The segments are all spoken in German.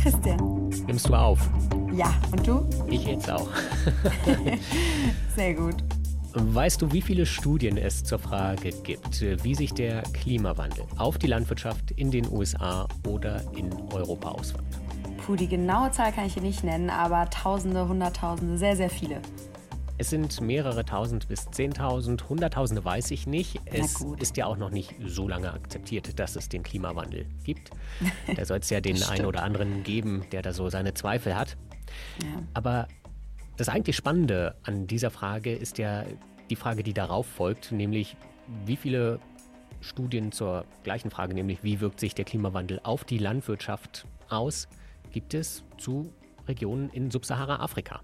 Christian. Nimmst du auf? Ja, und du? Ich jetzt auch. Sehr gut. Weißt du, wie viele Studien es zur Frage gibt, wie sich der Klimawandel auf die Landwirtschaft in den USA oder in Europa auswirkt? Puh, die genaue Zahl kann ich hier nicht nennen, aber Tausende, Hunderttausende, sehr, sehr viele. Es sind mehrere tausend bis zehntausend, hunderttausende weiß ich nicht. Es ist ja auch noch nicht so lange akzeptiert, dass es den Klimawandel gibt. Da soll es ja den einen oder anderen geben, der da so seine Zweifel hat. Ja. Aber das eigentlich Spannende an dieser Frage ist ja die Frage, die darauf folgt, nämlich wie viele Studien zur gleichen Frage, nämlich wie wirkt sich der Klimawandel auf die Landwirtschaft aus, gibt es zu Regionen in Subsahara-Afrika.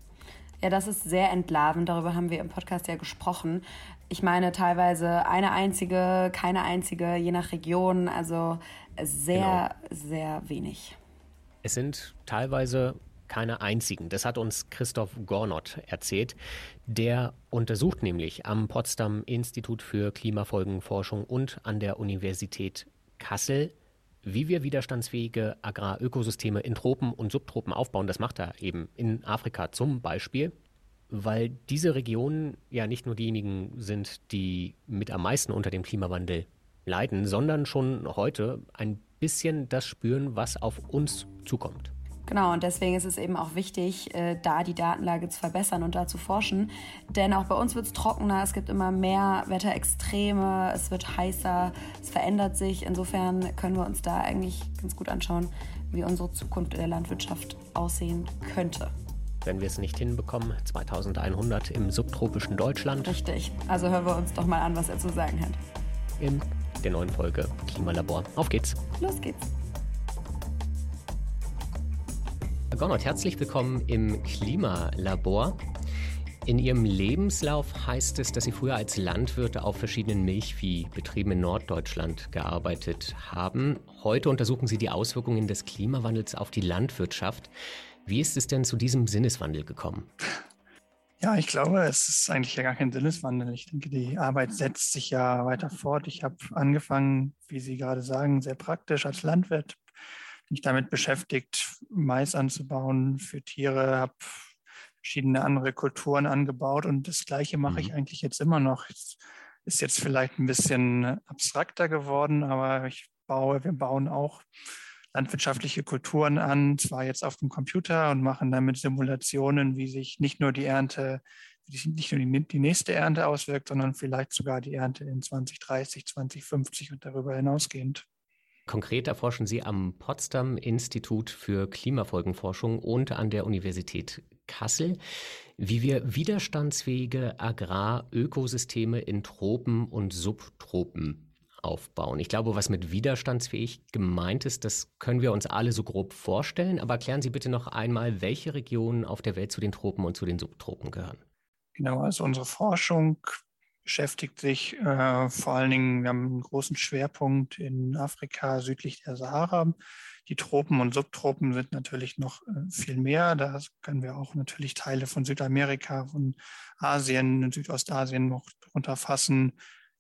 Ja, das ist sehr entlarvend. Darüber haben wir im Podcast ja gesprochen. Ich meine teilweise eine einzige, keine einzige, je nach Region. Also sehr, genau. sehr wenig. Es sind teilweise keine einzigen. Das hat uns Christoph Gornott erzählt. Der untersucht nämlich am Potsdam Institut für Klimafolgenforschung und an der Universität Kassel, wie wir widerstandsfähige Agrarökosysteme in Tropen und Subtropen aufbauen. Das macht er eben in Afrika zum Beispiel, weil diese Regionen ja nicht nur diejenigen sind, die mit am meisten unter dem Klimawandel leiden, sondern schon heute ein bisschen das spüren, was auf uns zukommt. Genau, und deswegen ist es eben auch wichtig, äh, da die Datenlage zu verbessern und da zu forschen. Denn auch bei uns wird es trockener, es gibt immer mehr Wetterextreme, es wird heißer, es verändert sich. Insofern können wir uns da eigentlich ganz gut anschauen, wie unsere Zukunft in der Landwirtschaft aussehen könnte. Wenn wir es nicht hinbekommen, 2100 im subtropischen Deutschland. Richtig, also hören wir uns doch mal an, was er zu sagen hat. In der neuen Folge Klimalabor. Auf geht's. Los geht's. Gonnert, herzlich willkommen im Klimalabor. In Ihrem Lebenslauf heißt es, dass Sie früher als Landwirte auf verschiedenen Milchviehbetrieben in Norddeutschland gearbeitet haben. Heute untersuchen Sie die Auswirkungen des Klimawandels auf die Landwirtschaft. Wie ist es denn zu diesem Sinneswandel gekommen? Ja, ich glaube, es ist eigentlich ja gar kein Sinneswandel. Ich denke, die Arbeit setzt sich ja weiter fort. Ich habe angefangen, wie Sie gerade sagen, sehr praktisch als Landwirt mich damit beschäftigt, Mais anzubauen für Tiere, habe verschiedene andere Kulturen angebaut und das Gleiche mache ich mhm. eigentlich jetzt immer noch. Es ist jetzt vielleicht ein bisschen abstrakter geworden, aber ich baue, wir bauen auch landwirtschaftliche Kulturen an, zwar jetzt auf dem Computer und machen damit Simulationen, wie sich nicht nur die Ernte, wie sich nicht nur die, die nächste Ernte auswirkt, sondern vielleicht sogar die Ernte in 2030, 2050 und darüber hinausgehend. Konkret erforschen Sie am Potsdam Institut für Klimafolgenforschung und an der Universität Kassel, wie wir widerstandsfähige Agrarökosysteme in Tropen und Subtropen aufbauen. Ich glaube, was mit widerstandsfähig gemeint ist, das können wir uns alle so grob vorstellen. Aber erklären Sie bitte noch einmal, welche Regionen auf der Welt zu den Tropen und zu den Subtropen gehören. Genau, also unsere Forschung beschäftigt sich äh, vor allen Dingen, wir haben einen großen Schwerpunkt in Afrika südlich der Sahara. Die Tropen und Subtropen sind natürlich noch äh, viel mehr. Da können wir auch natürlich Teile von Südamerika, von Asien und Südostasien noch drunter fassen.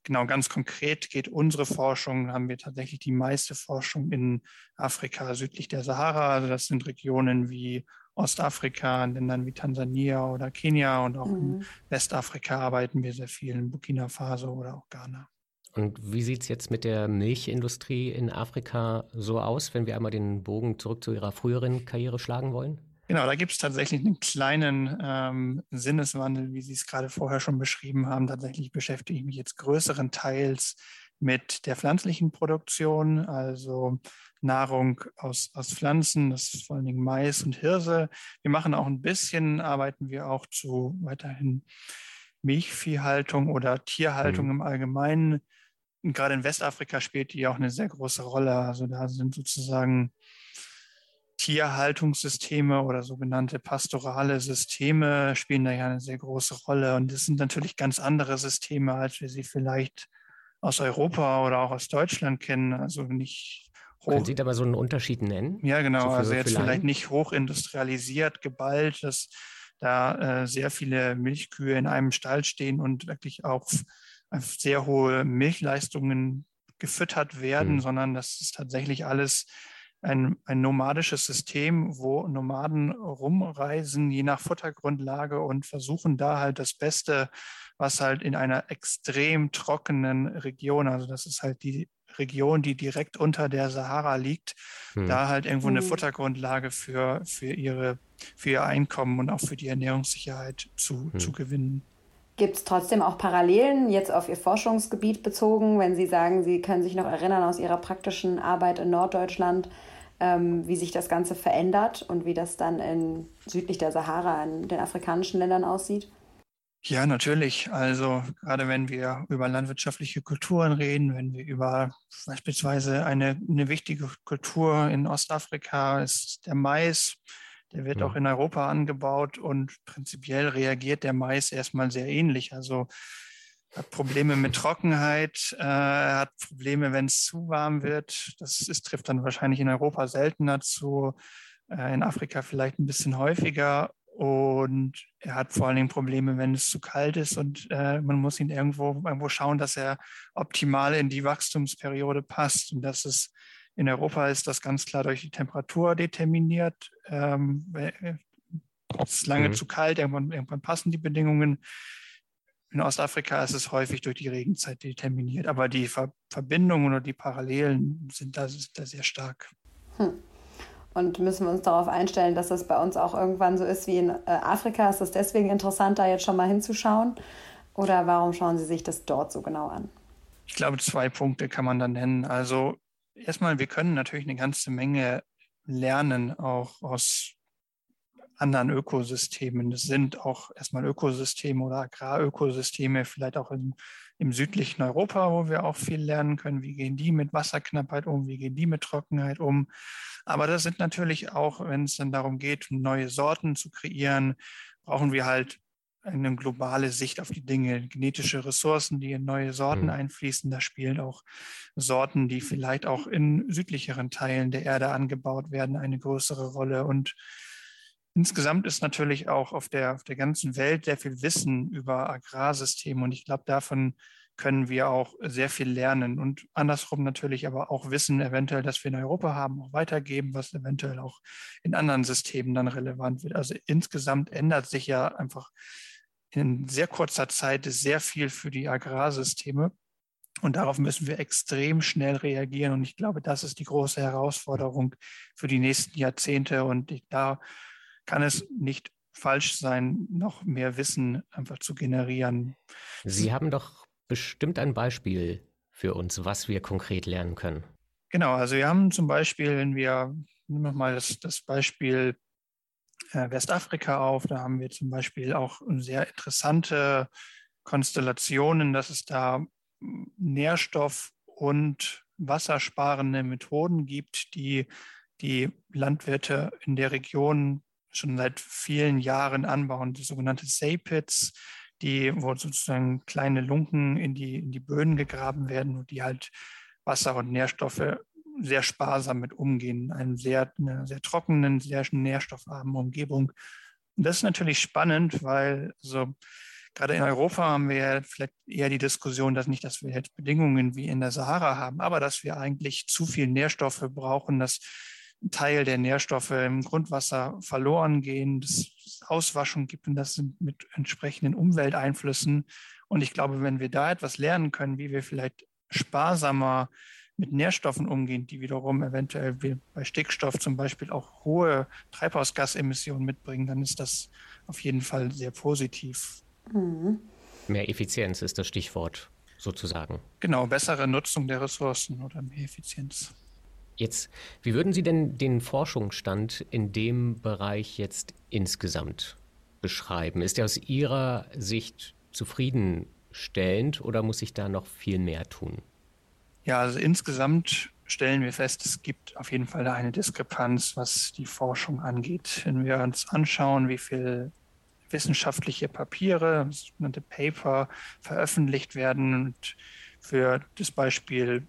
Genau, ganz konkret geht unsere Forschung, haben wir tatsächlich die meiste Forschung in Afrika südlich der Sahara. Also das sind Regionen wie Ostafrika, in Ländern wie Tansania oder Kenia und auch mhm. in Westafrika arbeiten wir sehr viel, in Burkina Faso oder auch Ghana. Und wie sieht es jetzt mit der Milchindustrie in Afrika so aus, wenn wir einmal den Bogen zurück zu Ihrer früheren Karriere schlagen wollen? Genau, da gibt es tatsächlich einen kleinen ähm, Sinneswandel, wie Sie es gerade vorher schon beschrieben haben. Tatsächlich beschäftige ich mich jetzt größeren Teils mit der pflanzlichen Produktion, also Nahrung aus, aus Pflanzen, das ist vor allen Dingen Mais und Hirse. Wir machen auch ein bisschen, arbeiten wir auch zu weiterhin Milchviehhaltung oder Tierhaltung mhm. im Allgemeinen. Und gerade in Westafrika spielt die auch eine sehr große Rolle. Also da sind sozusagen Tierhaltungssysteme oder sogenannte pastorale Systeme spielen da ja eine sehr große Rolle. Und das sind natürlich ganz andere Systeme, als wir sie vielleicht aus Europa oder auch aus Deutschland kennen. Also nicht Hoch, Können Sie da mal so einen Unterschied nennen? Ja, genau. So also jetzt vielleicht nicht hochindustrialisiert, geballt, dass da äh, sehr viele Milchkühe in einem Stall stehen und wirklich auch auf sehr hohe Milchleistungen gefüttert werden, hm. sondern das ist tatsächlich alles ein, ein nomadisches System, wo Nomaden rumreisen, je nach Futtergrundlage und versuchen da halt das Beste, was halt in einer extrem trockenen Region, also das ist halt die Region, die direkt unter der Sahara liegt, hm. da halt irgendwo eine hm. Futtergrundlage für, für, ihre, für ihr Einkommen und auch für die Ernährungssicherheit zu, hm. zu gewinnen. Gibt es trotzdem auch Parallelen jetzt auf Ihr Forschungsgebiet bezogen, wenn Sie sagen, Sie können sich noch erinnern aus Ihrer praktischen Arbeit in Norddeutschland, ähm, wie sich das Ganze verändert und wie das dann in südlich der Sahara in den afrikanischen Ländern aussieht? Ja, natürlich. Also gerade wenn wir über landwirtschaftliche Kulturen reden, wenn wir über beispielsweise eine, eine wichtige Kultur in Ostafrika ist der Mais, der wird ja. auch in Europa angebaut und prinzipiell reagiert der Mais erstmal sehr ähnlich. Also hat Probleme mit Trockenheit, äh, hat Probleme, wenn es zu warm wird. Das ist, trifft dann wahrscheinlich in Europa seltener zu, äh, in Afrika vielleicht ein bisschen häufiger. Und er hat vor allen Dingen Probleme, wenn es zu kalt ist und äh, man muss ihn irgendwo, irgendwo schauen, dass er optimal in die Wachstumsperiode passt. Und das ist in Europa ist das ganz klar durch die Temperatur determiniert. Ähm, es ist lange mhm. zu kalt, irgendwann, irgendwann passen die Bedingungen. In Ostafrika ist es häufig durch die Regenzeit determiniert, aber die Ver Verbindungen oder die Parallelen sind da, sind da sehr stark. Hm. Und müssen wir uns darauf einstellen, dass das bei uns auch irgendwann so ist wie in äh, Afrika? Ist es deswegen interessant, da jetzt schon mal hinzuschauen? Oder warum schauen Sie sich das dort so genau an? Ich glaube, zwei Punkte kann man da nennen. Also erstmal, wir können natürlich eine ganze Menge lernen, auch aus anderen Ökosystemen. Das sind auch erstmal Ökosysteme oder Agrarökosysteme, vielleicht auch im, im südlichen Europa, wo wir auch viel lernen können. Wie gehen die mit Wasserknappheit um? Wie gehen die mit Trockenheit um? Aber das sind natürlich auch, wenn es dann darum geht, neue Sorten zu kreieren, brauchen wir halt eine globale Sicht auf die Dinge, genetische Ressourcen, die in neue Sorten mhm. einfließen. Da spielen auch Sorten, die vielleicht auch in südlicheren Teilen der Erde angebaut werden, eine größere Rolle. Und insgesamt ist natürlich auch auf der, auf der ganzen Welt sehr viel Wissen über Agrarsysteme. Und ich glaube, davon können wir auch sehr viel lernen und andersrum natürlich aber auch Wissen eventuell, das wir in Europa haben, auch weitergeben, was eventuell auch in anderen Systemen dann relevant wird. Also insgesamt ändert sich ja einfach in sehr kurzer Zeit sehr viel für die Agrarsysteme. Und darauf müssen wir extrem schnell reagieren. Und ich glaube, das ist die große Herausforderung für die nächsten Jahrzehnte. Und ich, da kann es nicht falsch sein, noch mehr Wissen einfach zu generieren. Sie haben doch bestimmt ein Beispiel für uns, was wir konkret lernen können. Genau, also wir haben zum Beispiel, wenn wir, nehmen wir mal das, das Beispiel äh, Westafrika auf. Da haben wir zum Beispiel auch sehr interessante Konstellationen, dass es da Nährstoff- und wassersparende Methoden gibt, die die Landwirte in der Region schon seit vielen Jahren anbauen, die sogenannte Say-Pits, die, wo sozusagen kleine Lunken in die, in die Böden gegraben werden und die halt Wasser und Nährstoffe sehr sparsam mit umgehen, in sehr, einer sehr trockenen, sehr nährstoffarmen Umgebung. Und das ist natürlich spannend, weil so gerade in Europa haben wir ja vielleicht eher die Diskussion, dass nicht, dass wir jetzt Bedingungen wie in der Sahara haben, aber dass wir eigentlich zu viel Nährstoffe brauchen, dass Teil der Nährstoffe im Grundwasser verloren gehen, dass es Auswaschung gibt und das mit entsprechenden Umwelteinflüssen. Und ich glaube, wenn wir da etwas lernen können, wie wir vielleicht sparsamer mit Nährstoffen umgehen, die wiederum eventuell wie bei Stickstoff zum Beispiel auch hohe Treibhausgasemissionen mitbringen, dann ist das auf jeden Fall sehr positiv. Mhm. Mehr Effizienz ist das Stichwort sozusagen. Genau, bessere Nutzung der Ressourcen oder mehr Effizienz. Jetzt, wie würden Sie denn den Forschungsstand in dem Bereich jetzt insgesamt beschreiben? Ist er aus Ihrer Sicht zufriedenstellend oder muss sich da noch viel mehr tun? Ja, also insgesamt stellen wir fest, es gibt auf jeden Fall da eine Diskrepanz, was die Forschung angeht. Wenn wir uns anschauen, wie viel wissenschaftliche Papiere, sogenannte Paper, veröffentlicht werden und für das Beispiel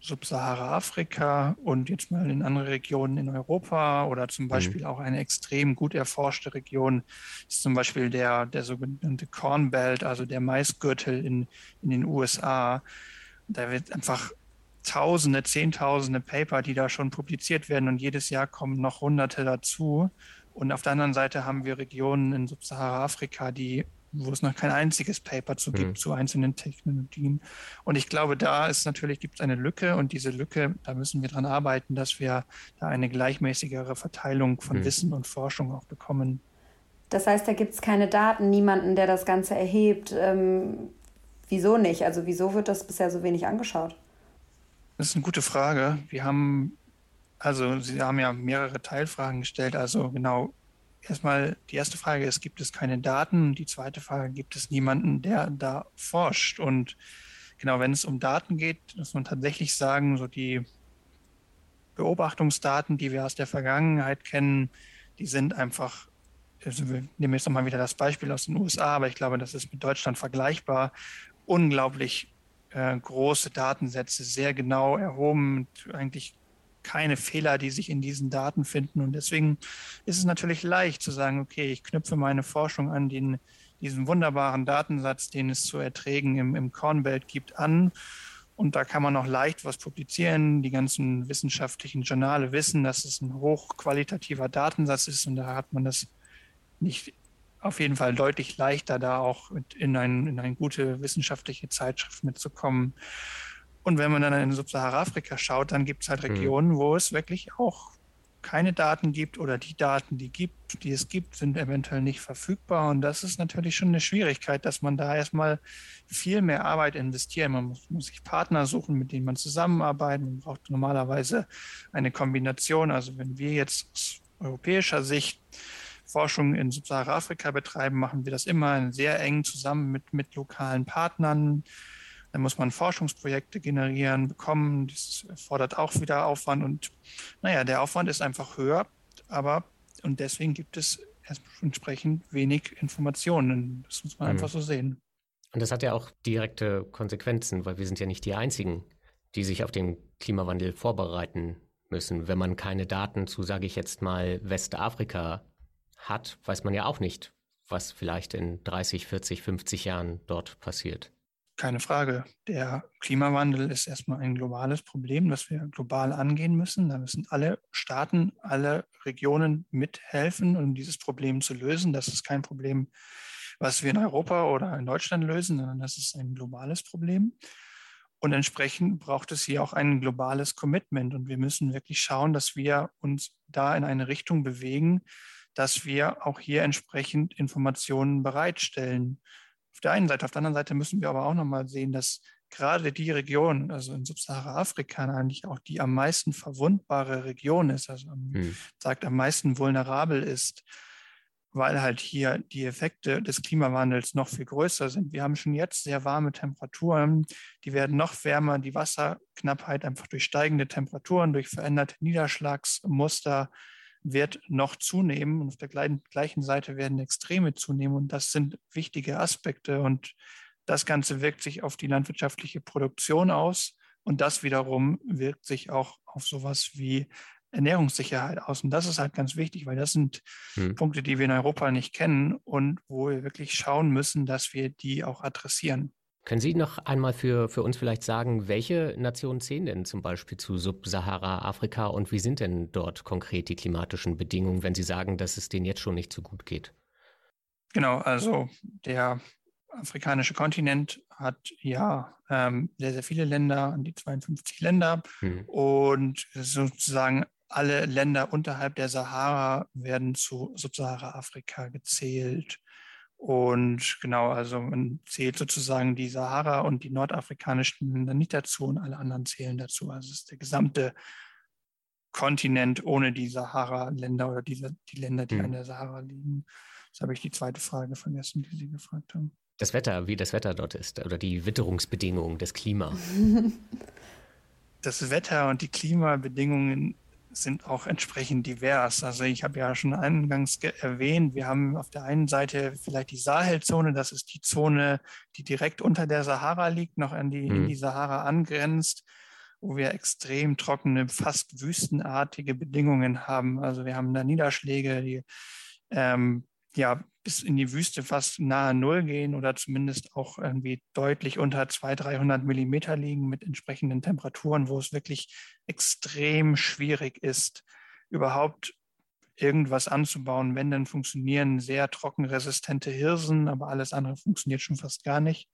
Subsahara-Afrika und jetzt mal in andere Regionen in Europa oder zum mhm. Beispiel mhm. auch eine extrem gut erforschte Region ist zum Beispiel der, der sogenannte Corn Belt, also der Maisgürtel in, in den USA. Da wird einfach Tausende, Zehntausende Paper, die da schon publiziert werden und jedes Jahr kommen noch Hunderte dazu. Und auf der anderen Seite haben wir Regionen in Subsahara-Afrika, die wo es noch kein einziges Paper zu gibt mhm. zu einzelnen Technologien. Und ich glaube, da ist natürlich gibt es eine Lücke und diese Lücke, da müssen wir dran arbeiten, dass wir da eine gleichmäßigere Verteilung von mhm. Wissen und Forschung auch bekommen. Das heißt, da gibt es keine Daten, niemanden, der das Ganze erhebt. Ähm, wieso nicht? Also wieso wird das bisher so wenig angeschaut? Das ist eine gute Frage. Wir haben, also Sie haben ja mehrere Teilfragen gestellt. Also genau, erstmal die erste Frage ist, gibt es keine Daten? Die zweite Frage, gibt es niemanden, der da forscht? Und genau, wenn es um Daten geht, muss man tatsächlich sagen, so die Beobachtungsdaten, die wir aus der Vergangenheit kennen, die sind einfach, also wir nehmen jetzt nochmal wieder das Beispiel aus den USA, aber ich glaube, das ist mit Deutschland vergleichbar, unglaublich äh, große Datensätze, sehr genau erhoben, eigentlich keine Fehler, die sich in diesen Daten finden. Und deswegen ist es natürlich leicht zu sagen, okay, ich knüpfe meine Forschung an den, diesen wunderbaren Datensatz, den es zu Erträgen im, im Kornbelt gibt, an. Und da kann man auch leicht was publizieren. Die ganzen wissenschaftlichen Journale wissen, dass es ein hochqualitativer Datensatz ist. Und da hat man das nicht auf jeden Fall deutlich leichter, da auch in, ein, in eine gute wissenschaftliche Zeitschrift mitzukommen. Und wenn man dann in Subsahara-Afrika schaut, dann gibt es halt mhm. Regionen, mhm. wo es wirklich auch keine Daten gibt oder die Daten, die gibt, die es gibt, sind eventuell nicht verfügbar. Und das ist natürlich schon eine Schwierigkeit, dass man da erstmal viel mehr Arbeit investiert. Man muss, muss sich Partner suchen, mit denen man zusammenarbeitet. Man braucht normalerweise eine Kombination. Also wenn wir jetzt aus europäischer Sicht Forschung in Subsahara-Afrika betreiben, machen wir das immer sehr eng zusammen mit, mit lokalen Partnern. Dann muss man Forschungsprojekte generieren, bekommen. Das erfordert auch wieder Aufwand. Und naja, der Aufwand ist einfach höher, aber und deswegen gibt es entsprechend wenig Informationen. Das muss man mhm. einfach so sehen. Und das hat ja auch direkte Konsequenzen, weil wir sind ja nicht die Einzigen, die sich auf den Klimawandel vorbereiten müssen. Wenn man keine Daten zu, sage ich jetzt mal, Westafrika hat, weiß man ja auch nicht, was vielleicht in 30, 40, 50 Jahren dort passiert. Keine Frage. Der Klimawandel ist erstmal ein globales Problem, das wir global angehen müssen. Da müssen alle Staaten, alle Regionen mithelfen, um dieses Problem zu lösen. Das ist kein Problem, was wir in Europa oder in Deutschland lösen, sondern das ist ein globales Problem. Und entsprechend braucht es hier auch ein globales Commitment. Und wir müssen wirklich schauen, dass wir uns da in eine Richtung bewegen, dass wir auch hier entsprechend Informationen bereitstellen auf der einen Seite. Auf der anderen Seite müssen wir aber auch nochmal sehen, dass gerade die Region, also in Subsahara-Afrika eigentlich auch die am meisten verwundbare Region ist, also am, hm. sagt am meisten vulnerabel ist, weil halt hier die Effekte des Klimawandels noch viel größer sind. Wir haben schon jetzt sehr warme Temperaturen, die werden noch wärmer, die Wasserknappheit einfach durch steigende Temperaturen, durch veränderte Niederschlagsmuster, wird noch zunehmen und auf der gleichen Seite werden Extreme zunehmen und das sind wichtige Aspekte und das Ganze wirkt sich auf die landwirtschaftliche Produktion aus und das wiederum wirkt sich auch auf sowas wie Ernährungssicherheit aus und das ist halt ganz wichtig, weil das sind hm. Punkte, die wir in Europa nicht kennen und wo wir wirklich schauen müssen, dass wir die auch adressieren. Können Sie noch einmal für, für uns vielleicht sagen, welche Nationen zählen denn zum Beispiel zu Subsahara-Afrika und wie sind denn dort konkret die klimatischen Bedingungen, wenn Sie sagen, dass es denen jetzt schon nicht so gut geht? Genau, also der afrikanische Kontinent hat ja ähm, sehr, sehr viele Länder, an die 52 Länder hm. und sozusagen alle Länder unterhalb der Sahara werden zu Subsahara-Afrika gezählt. Und genau, also man zählt sozusagen die Sahara und die nordafrikanischen Länder nicht dazu und alle anderen zählen dazu. Also es ist der gesamte Kontinent ohne die Sahara-Länder oder die, die Länder, die hm. an der Sahara liegen. Jetzt habe ich die zweite Frage vergessen, die Sie gefragt haben. Das Wetter, wie das Wetter dort ist oder die Witterungsbedingungen, das Klima. Das Wetter und die Klimabedingungen sind auch entsprechend divers. Also ich habe ja schon eingangs erwähnt, wir haben auf der einen Seite vielleicht die Sahelzone, das ist die Zone, die direkt unter der Sahara liegt, noch an die, mhm. in die Sahara angrenzt, wo wir extrem trockene, fast wüstenartige Bedingungen haben. Also wir haben da Niederschläge, die ähm, ja bis in die Wüste fast nahe Null gehen oder zumindest auch irgendwie deutlich unter 200, 300 Millimeter liegen mit entsprechenden Temperaturen, wo es wirklich extrem schwierig ist, überhaupt irgendwas anzubauen. Wenn, dann funktionieren sehr trockenresistente Hirsen, aber alles andere funktioniert schon fast gar nicht.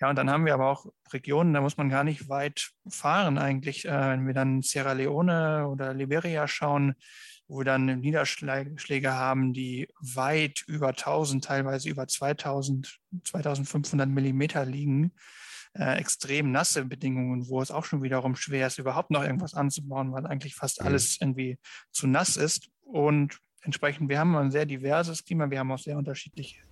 Ja, und dann haben wir aber auch Regionen, da muss man gar nicht weit fahren eigentlich. Äh, wenn wir dann Sierra Leone oder Liberia schauen, wo wir dann Niederschläge haben, die weit über 1000, teilweise über 2000, 2500 Millimeter liegen. Äh, extrem nasse Bedingungen, wo es auch schon wiederum schwer ist, überhaupt noch irgendwas anzubauen, weil eigentlich fast mhm. alles irgendwie zu nass ist. Und entsprechend, wir haben ein sehr diverses Klima, wir haben auch sehr unterschiedliche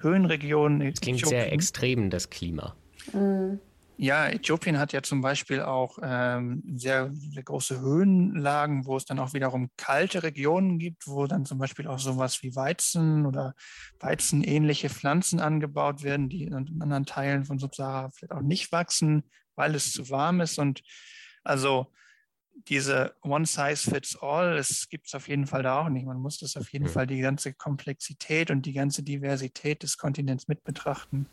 Höhenregionen. Es klingt sehr extrem, das Klima. Mhm. Ja, Äthiopien hat ja zum Beispiel auch ähm, sehr, sehr große Höhenlagen, wo es dann auch wiederum kalte Regionen gibt, wo dann zum Beispiel auch sowas wie Weizen oder Weizenähnliche Pflanzen angebaut werden, die in anderen Teilen von Subsahara vielleicht auch nicht wachsen, weil es zu warm ist. Und also diese One Size Fits All, es gibt es auf jeden Fall da auch nicht. Man muss das auf jeden. Fall die ganze Komplexität und die ganze Diversität des Kontinents mit betrachten.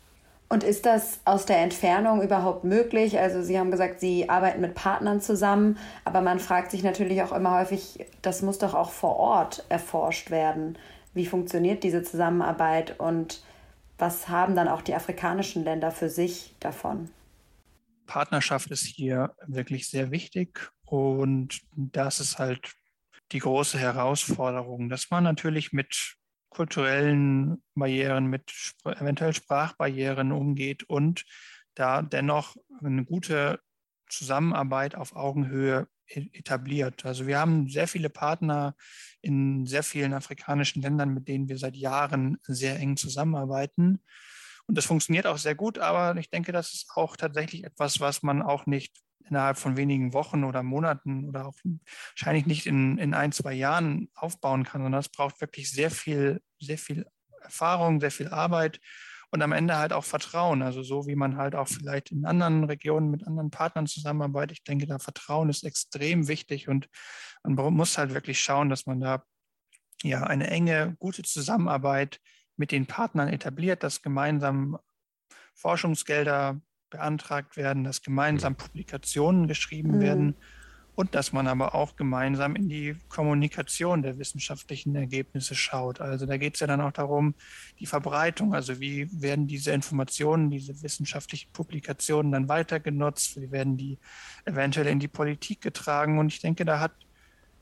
Und ist das aus der Entfernung überhaupt möglich? Also Sie haben gesagt, Sie arbeiten mit Partnern zusammen, aber man fragt sich natürlich auch immer häufig, das muss doch auch vor Ort erforscht werden. Wie funktioniert diese Zusammenarbeit und was haben dann auch die afrikanischen Länder für sich davon? Partnerschaft ist hier wirklich sehr wichtig und das ist halt die große Herausforderung, dass man natürlich mit kulturellen Barrieren, mit eventuell Sprachbarrieren umgeht und da dennoch eine gute Zusammenarbeit auf Augenhöhe e-, etabliert. Also wir haben sehr viele Partner in sehr vielen afrikanischen Ländern, mit denen wir seit Jahren sehr eng zusammenarbeiten. Und das funktioniert auch sehr gut, aber ich denke, das ist auch tatsächlich etwas, was man auch nicht innerhalb von wenigen Wochen oder Monaten oder auch wahrscheinlich nicht in, in ein, zwei Jahren aufbauen kann, sondern es braucht wirklich sehr viel, sehr viel Erfahrung, sehr viel Arbeit und am Ende halt auch Vertrauen. Also so wie man halt auch vielleicht in anderen Regionen mit anderen Partnern zusammenarbeitet. Ich denke, da Vertrauen ist extrem wichtig und man muss halt wirklich schauen, dass man da ja eine enge, gute Zusammenarbeit mit den Partnern etabliert, dass gemeinsam Forschungsgelder beantragt werden, dass gemeinsam mhm. Publikationen geschrieben mhm. werden und dass man aber auch gemeinsam in die Kommunikation der wissenschaftlichen Ergebnisse schaut. Also da geht es ja dann auch darum, die Verbreitung, also wie werden diese Informationen, diese wissenschaftlichen Publikationen dann weiter genutzt, wie werden die eventuell in die Politik getragen. Und ich denke, da hat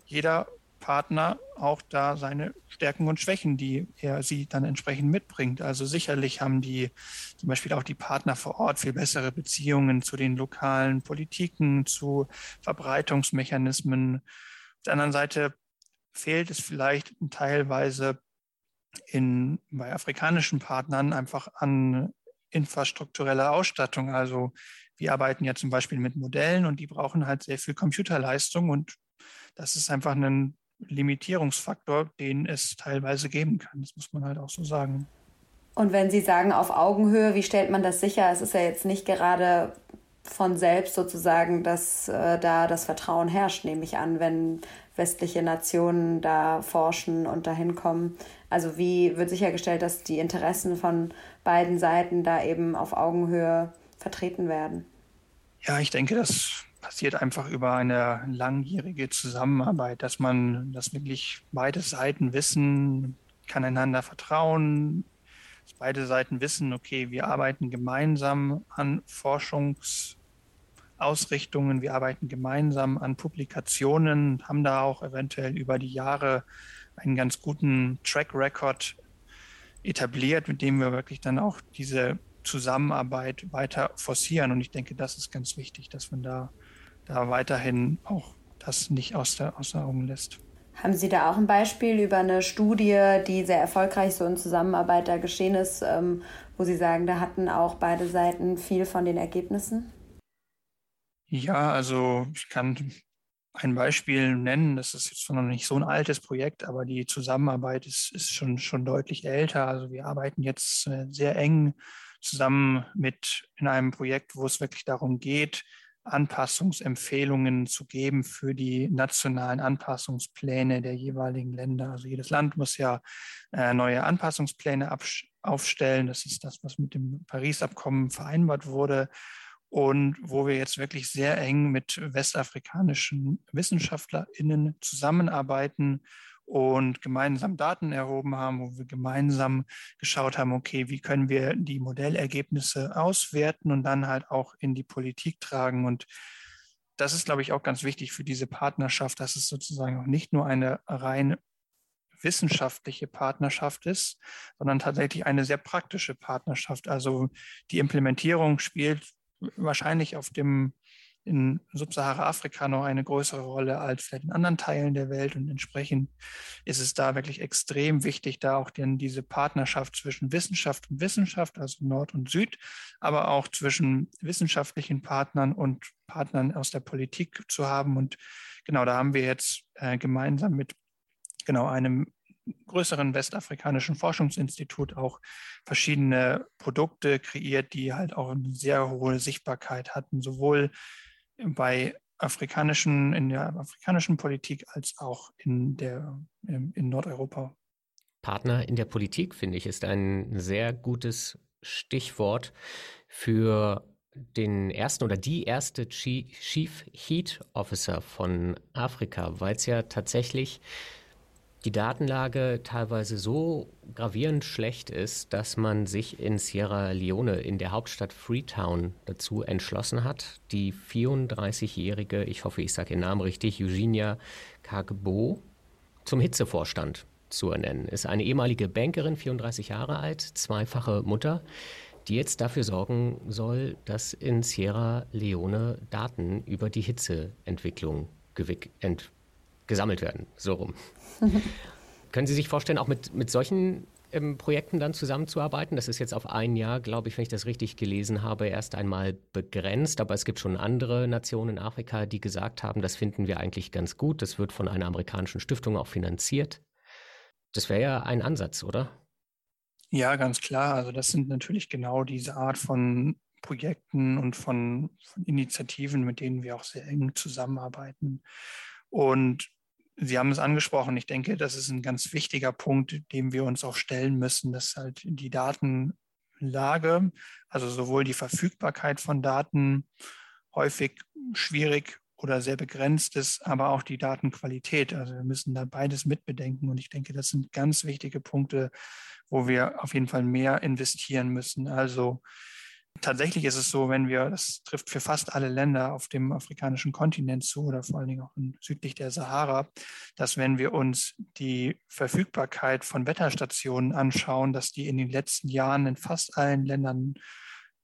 jeder Partner auch da seine Stärken und Schwächen, die er sie dann entsprechend mitbringt. Also sicherlich haben die zum Beispiel auch die Partner vor Ort viel bessere Beziehungen zu den lokalen Politiken, zu Verbreitungsmechanismen. Auf der anderen Seite fehlt es vielleicht teilweise in, bei afrikanischen Partnern einfach an infrastruktureller Ausstattung. Also wir arbeiten ja zum Beispiel mit Modellen und die brauchen halt sehr viel Computerleistung und das ist einfach ein Limitierungsfaktor, den es teilweise geben kann. Das muss man halt auch so sagen. Und wenn Sie sagen auf Augenhöhe, wie stellt man das sicher? Es ist ja jetzt nicht gerade von selbst sozusagen, dass äh, da das Vertrauen herrscht, nehme ich an, wenn westliche Nationen da forschen und dahin kommen. Also wie wird sichergestellt, dass die Interessen von beiden Seiten da eben auf Augenhöhe vertreten werden? Ja, ich denke, das passiert einfach über eine langjährige Zusammenarbeit, dass man, dass wirklich beide Seiten wissen, kann einander vertrauen, dass beide Seiten wissen, okay, wir arbeiten gemeinsam an Forschungsausrichtungen, wir arbeiten gemeinsam an Publikationen, haben da auch eventuell über die Jahre einen ganz guten Track Record etabliert, mit dem wir wirklich dann auch diese Zusammenarbeit weiter forcieren. Und ich denke, das ist ganz wichtig, dass man da da weiterhin auch das nicht aus der, aus der Augen lässt. Haben Sie da auch ein Beispiel über eine Studie, die sehr erfolgreich so in Zusammenarbeit da geschehen ist, ähm, wo Sie sagen, da hatten auch beide Seiten viel von den Ergebnissen? Ja, also ich kann ein Beispiel nennen. Das ist jetzt noch nicht so ein altes Projekt, aber die Zusammenarbeit ist, ist schon, schon deutlich älter. Also wir arbeiten jetzt äh, sehr eng zusammen mit in einem Projekt, wo es wirklich darum geht, Anpassungsempfehlungen zu geben für die nationalen Anpassungspläne der jeweiligen Länder. Also jedes Land muss ja äh, neue Anpassungspläne aufstellen. Das ist das, was mit dem Paris-Abkommen vereinbart wurde und wo wir jetzt wirklich sehr eng mit westafrikanischen WissenschaftlerInnen zusammenarbeiten und gemeinsam Daten erhoben haben, wo wir gemeinsam geschaut haben, okay, wie können wir die Modellergebnisse auswerten und dann halt auch in die Politik tragen. Und das ist, glaube ich, auch ganz wichtig für diese Partnerschaft, dass es sozusagen auch nicht nur eine rein wissenschaftliche Partnerschaft ist, sondern tatsächlich eine sehr praktische Partnerschaft. Also die Implementierung spielt wahrscheinlich auf dem in Subsahara-Afrika noch eine größere Rolle als vielleicht in anderen Teilen der Welt. Und entsprechend ist es da wirklich extrem wichtig, da auch denn diese Partnerschaft zwischen Wissenschaft und Wissenschaft, also Nord und Süd, aber auch zwischen wissenschaftlichen Partnern und Partnern aus der Politik zu haben. Und genau da haben wir jetzt äh, gemeinsam mit genau einem größeren westafrikanischen Forschungsinstitut auch verschiedene Produkte kreiert, die halt auch eine sehr hohe Sichtbarkeit hatten, sowohl bei afrikanischen, in der afrikanischen Politik als auch in, der, in Nordeuropa. Partner in der Politik, finde ich, ist ein sehr gutes Stichwort für den ersten oder die erste Chief Heat Officer von Afrika, weil es ja tatsächlich die Datenlage teilweise so gravierend schlecht ist, dass man sich in Sierra Leone, in der Hauptstadt Freetown, dazu entschlossen hat, die 34-jährige, ich hoffe, ich sage Ihren Namen richtig, Eugenia Kagbo zum Hitzevorstand zu ernennen. Ist eine ehemalige Bankerin, 34 Jahre alt, zweifache Mutter, die jetzt dafür sorgen soll, dass in Sierra Leone Daten über die Hitzeentwicklung gesammelt werden. So rum. Können Sie sich vorstellen, auch mit, mit solchen ähm, Projekten dann zusammenzuarbeiten? Das ist jetzt auf ein Jahr, glaube ich, wenn ich das richtig gelesen habe, erst einmal begrenzt. Aber es gibt schon andere Nationen in Afrika, die gesagt haben, das finden wir eigentlich ganz gut. Das wird von einer amerikanischen Stiftung auch finanziert. Das wäre ja ein Ansatz, oder? Ja, ganz klar. Also das sind natürlich genau diese Art von Projekten und von, von Initiativen, mit denen wir auch sehr eng zusammenarbeiten. Und Sie haben es angesprochen. Ich denke, das ist ein ganz wichtiger Punkt, dem wir uns auch stellen müssen, dass halt die Datenlage, also sowohl die Verfügbarkeit von Daten häufig schwierig oder sehr begrenzt ist, aber auch die Datenqualität. Also wir müssen da beides mitbedenken. Und ich denke, das sind ganz wichtige Punkte, wo wir auf jeden Fall mehr investieren müssen. Also Tatsächlich ist es so, wenn wir, das trifft für fast alle Länder auf dem afrikanischen Kontinent zu oder vor allen Dingen auch südlich der Sahara, dass wenn wir uns die Verfügbarkeit von Wetterstationen anschauen, dass die in den letzten Jahren in fast allen Ländern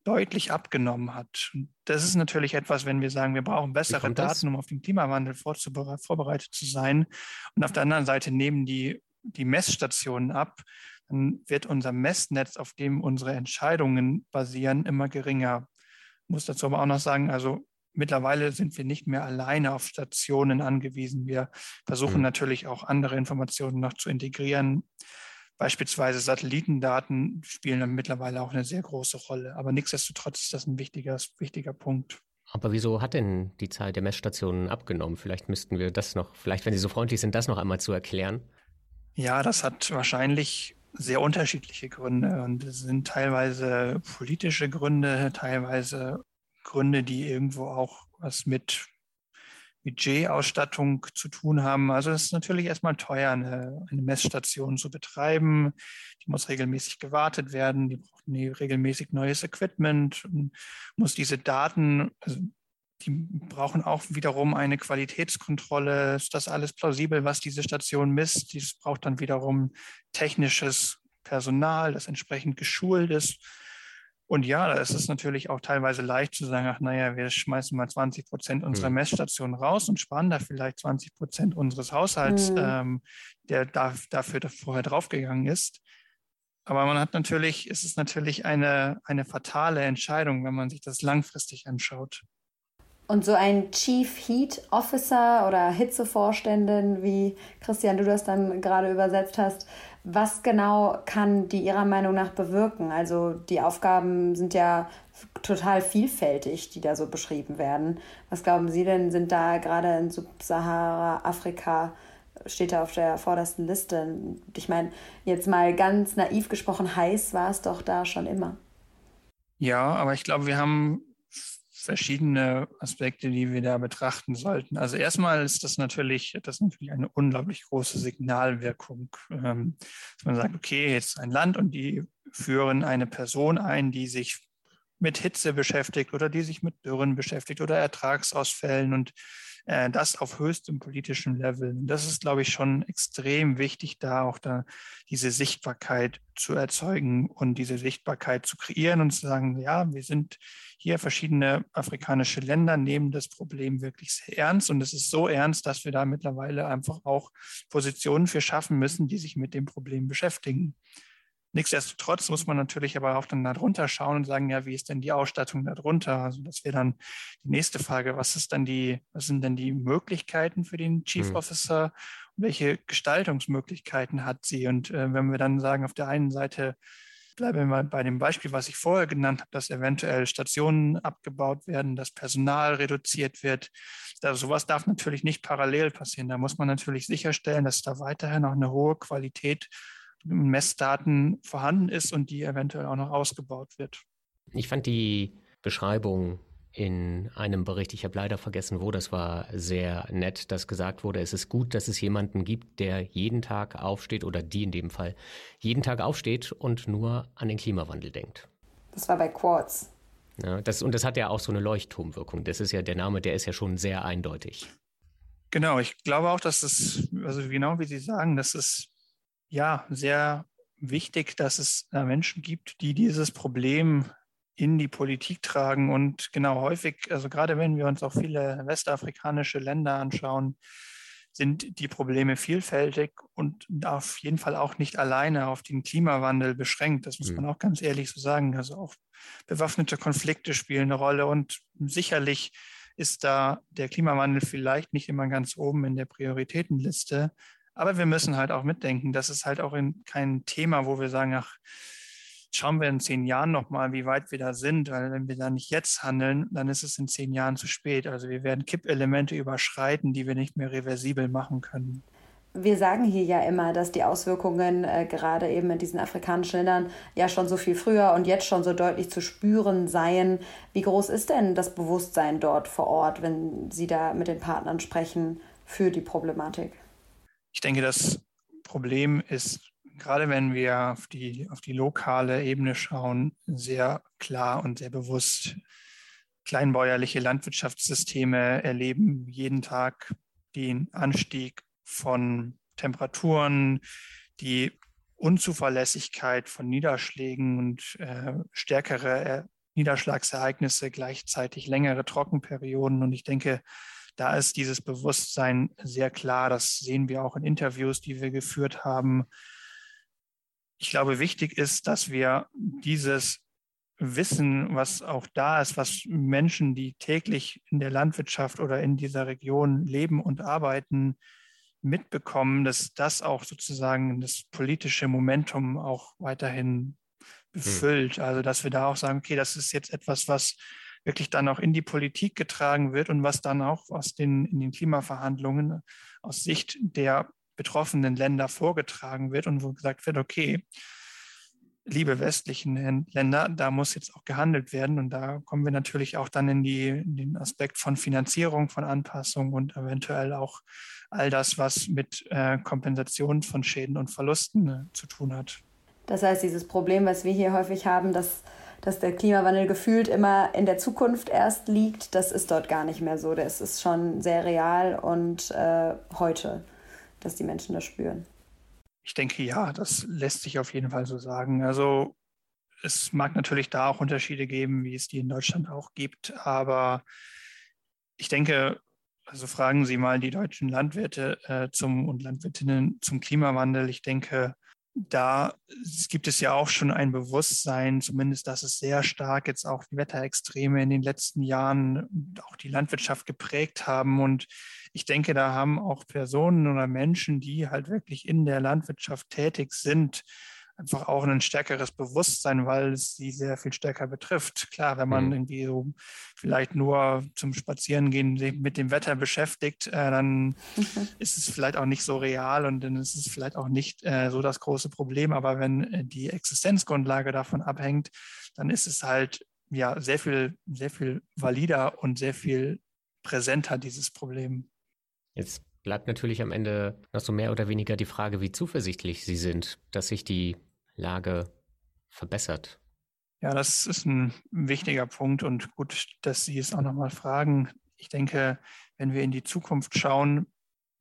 deutlich abgenommen hat. Das ist natürlich etwas, wenn wir sagen, wir brauchen bessere Daten, um auf den Klimawandel vorbereitet zu sein. Und auf der anderen Seite nehmen die, die Messstationen ab, dann wird unser Messnetz, auf dem unsere Entscheidungen basieren, immer geringer. Ich muss dazu aber auch noch sagen, also mittlerweile sind wir nicht mehr alleine auf Stationen angewiesen. Wir versuchen mhm. natürlich auch andere Informationen noch zu integrieren. Beispielsweise Satellitendaten spielen dann mittlerweile auch eine sehr große Rolle. Aber nichtsdestotrotz ist das ein wichtiger, wichtiger Punkt. Aber wieso hat denn die Zahl der Messstationen abgenommen? Vielleicht müssten wir das noch, vielleicht, wenn Sie so freundlich sind, das noch einmal zu erklären. Ja, das hat wahrscheinlich sehr unterschiedliche Gründe und es sind teilweise politische Gründe, teilweise Gründe, die irgendwo auch was mit Budgetausstattung zu tun haben. Also es ist natürlich erstmal teuer, eine, eine, Messstation zu betreiben. Die muss regelmäßig gewartet werden, die braucht regelmäßig neues Equipment, muss diese Daten, also die brauchen auch wiederum eine Qualitätskontrolle. Ist das alles plausibel, was diese Station misst? Dies braucht dann wiederum technisches Personal, das entsprechend geschult ist. Und ja, es ist natürlich auch teilweise leicht zu sagen, ach naja, wir schmeißen mal 20 Prozent unserer mhm. Messstationen raus und sparen da vielleicht 20 Prozent unseres Haushalts, mhm. ähm, der da, dafür vorher draufgegangen ist. Aber man hat natürlich, es ist natürlich eine, eine fatale Entscheidung, wenn man sich das langfristig anschaut. Und so ein Chief Heat Officer oder Hitzevorständin, wie Christian, du das dann gerade übersetzt hast, Was genau kann die Ihrer Meinung nach bewirken? Also die Aufgaben sind ja total vielfältig, die da so beschrieben werden. Was glauben Sie denn, sind da gerade in Subsahara-Afrika, steht da auf der vordersten Liste? Ich meine, jetzt mal ganz naiv gesprochen, heiß war es doch da schon immer. Ja, aber ich glaube, wir haben verschiedene Aspekte, die wir da betrachten sollten. Also erstmal ist das natürlich, das natürlich eine unglaublich große Signalwirkung, ähm, dass man sagt, okay, jetzt ein Land und die führen eine Person ein, die sich mit Hitze beschäftigt oder die sich mit Dürren beschäftigt oder Ertragsausfällen und äh, das auf höchstem politischen Level. Und das ist, glaube ich, schon extrem wichtig, da auch da diese Sichtbarkeit zu erzeugen und diese Sichtbarkeit zu kreieren und zu sagen, ja, wir sind hier verschiedene afrikanische Länder nehmen das Problem wirklich sehr ernst. Und es ist so ernst, dass wir da mittlerweile einfach auch Positionen für schaffen müssen, die sich mit dem Problem beschäftigen. Nichtsdestotrotz muss man natürlich aber auch dann darunter schauen und sagen, ja, wie ist denn die Ausstattung darunter? Also das wäre dann die nächste Frage. Was ist dann die, was sind denn die Möglichkeiten für den Chief mhm. Officer? Welche Gestaltungsmöglichkeiten hat sie? Und äh, wenn wir dann sagen, auf der einen Seite bleiben wir mal bei dem Beispiel, was ich vorher genannt habe, dass eventuell Stationen abgebaut werden, dass Personal reduziert wird. Da, sowas darf natürlich nicht parallel passieren. Da muss man natürlich sicherstellen, dass da weiterhin noch eine hohe Qualität Messdaten vorhanden ist und die eventuell auch noch ausgebaut wird. Ich fand die Beschreibung in einem Bericht, ich habe leider vergessen, wo, das war sehr nett, dass gesagt wurde, es ist gut, dass es jemanden gibt, der jeden Tag aufsteht oder die in dem Fall jeden Tag aufsteht und nur an den Klimawandel denkt. Das war bei Quartz. Ja, das, und das hat ja auch so eine Leuchtturmwirkung. Das ist ja der Name, der ist ja schon sehr eindeutig. Genau, ich glaube auch, dass es, also genau wie Sie sagen, das ist ja sehr wichtig, dass es Menschen gibt, die dieses Problem in die Politik tragen. Und genau häufig, also gerade wenn wir uns auch viele westafrikanische Länder anschauen, sind die Probleme vielfältig und auf jeden Fall auch nicht alleine auf den Klimawandel beschränkt. Das muss mhm. man auch ganz ehrlich so sagen. Also auch bewaffnete Konflikte spielen eine Rolle und sicherlich ist da der Klimawandel vielleicht nicht immer ganz oben in der Prioritätenliste. Aber wir müssen halt auch mitdenken, das ist halt auch kein Thema, wo wir sagen, ach, schauen wir in zehn Jahren nochmal, wie weit wir da sind, weil wenn wir da nicht jetzt handeln, dann ist es in zehn Jahren zu spät. Also wir werden Kippelemente überschreiten, die wir nicht mehr reversibel machen können. Wir sagen hier ja immer, dass die Auswirkungen äh, gerade eben in diesen afrikanischen Ländern ja schon so viel früher und jetzt schon so deutlich zu spüren seien. Wie groß ist denn das Bewusstsein dort vor Ort, wenn Sie da mit den Partnern sprechen für die Problematik? Ich denke, das Problem ist gerade wenn wir auf die, auf die lokale Ebene schauen, sehr klar und sehr bewusst. Kleinbäuerliche Landwirtschaftssysteme erleben jeden Tag den Anstieg von Temperaturen, die Unzuverlässigkeit von Niederschlägen und äh, stärkere Niederschlagsereignisse, gleichzeitig längere Trockenperioden. Und ich denke, da ist dieses Bewusstsein sehr klar. Das sehen wir auch in Interviews, die wir geführt haben ich glaube, wichtig ist, dass wir dieses Wissen, was auch da ist, was Menschen, die täglich in der Landwirtschaft oder in dieser Region leben und arbeiten, mitbekommen, dass das auch sozusagen das politische Momentum auch weiterhin befüllt. Also dass wir da auch sagen, okay, das ist jetzt etwas, was wirklich dann auch in die Politik getragen wird und was dann auch aus den, in den Klimaverhandlungen aus Sicht der betroffenen Länder vorgetragen wird und wo gesagt wird, okay, liebe westlichen Länder, da muss jetzt auch gehandelt werden. Und da kommen wir natürlich auch dann in, die, in den Aspekt von Finanzierung, von Anpassung und eventuell auch all das, was mit äh, Kompensation von Schäden und Verlusten äh, zu tun hat. Das heißt, dieses Problem, was wir hier häufig haben, dass, dass der Klimawandel gefühlt immer in der Zukunft erst liegt, das ist dort gar nicht mehr so. Das ist schon sehr real und äh, heute dass die Menschen das spüren? Ich denke, ja, das lässt sich auf jeden Fall so sagen. Also es mag natürlich da auch Unterschiede geben, wie es die in Deutschland auch gibt, aber ich denke, also fragen Sie mal die deutschen Landwirte äh, zum, und Landwirtinnen zum Klimawandel. Ich denke, da gibt es ja auch schon ein Bewusstsein, zumindest, dass es sehr stark jetzt auch die Wetterextreme in den letzten Jahren auch die Landwirtschaft geprägt haben. Und ich denke, da haben auch Personen oder Menschen, die halt wirklich in der Landwirtschaft tätig sind, einfach auch ein stärkeres Bewusstsein, weil es sie sehr viel stärker betrifft. Klar, wenn man mhm. irgendwie so vielleicht nur zum Spazierengehen mit dem Wetter beschäftigt, äh, dann mhm. ist es vielleicht auch nicht so real und dann ist es vielleicht auch nicht äh, so das große Problem. Aber wenn äh, die Existenzgrundlage davon abhängt, dann ist es halt ja sehr viel, sehr viel valider und sehr viel präsenter, dieses Problem. Jetzt bleibt natürlich am Ende noch so mehr oder weniger die Frage, wie zuversichtlich Sie sind, dass sich die Lage verbessert. Ja, das ist ein wichtiger Punkt und gut, dass Sie es auch nochmal fragen. Ich denke, wenn wir in die Zukunft schauen,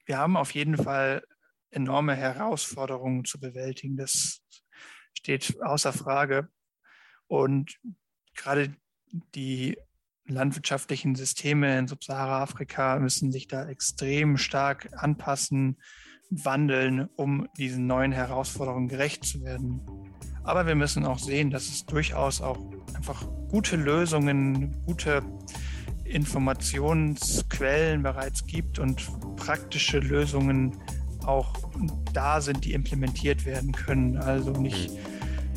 wir haben auf jeden Fall enorme Herausforderungen zu bewältigen. Das steht außer Frage. Und gerade die landwirtschaftlichen Systeme in Subsahara-Afrika müssen sich da extrem stark anpassen, wandeln, um diesen neuen Herausforderungen gerecht zu werden. Aber wir müssen auch sehen, dass es durchaus auch einfach gute Lösungen, gute Informationsquellen bereits gibt und praktische Lösungen auch da sind, die implementiert werden können. Also ich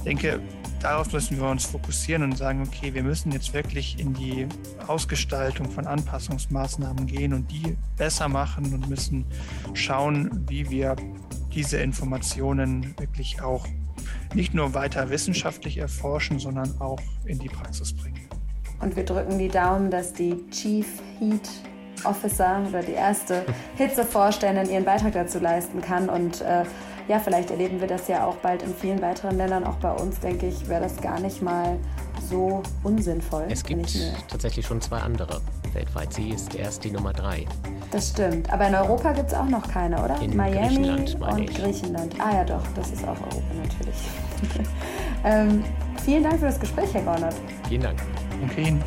denke, darauf müssen wir uns fokussieren und sagen, okay, wir müssen jetzt wirklich in die Ausgestaltung von Anpassungsmaßnahmen gehen und die besser machen und müssen schauen, wie wir diese Informationen wirklich auch nicht nur weiter wissenschaftlich erforschen, sondern auch in die Praxis bringen. Und wir drücken die Daumen, dass die Chief Heat Officer oder die erste Hitzevorständin ihren Beitrag dazu leisten kann und äh, ja, vielleicht erleben wir das ja auch bald in vielen weiteren Ländern. Auch bei uns, denke ich, wäre das gar nicht mal so unsinnvoll. Es gibt tatsächlich schon zwei andere weltweit. Sie ist erst die Nummer drei. Das stimmt. Aber in Europa gibt es auch noch keine, oder? In Miami Griechenland, und ich. Griechenland. Ah ja, doch, das ist auch Europa natürlich. ähm, vielen Dank für das Gespräch, Herr Gornert. Vielen Dank. Ihnen.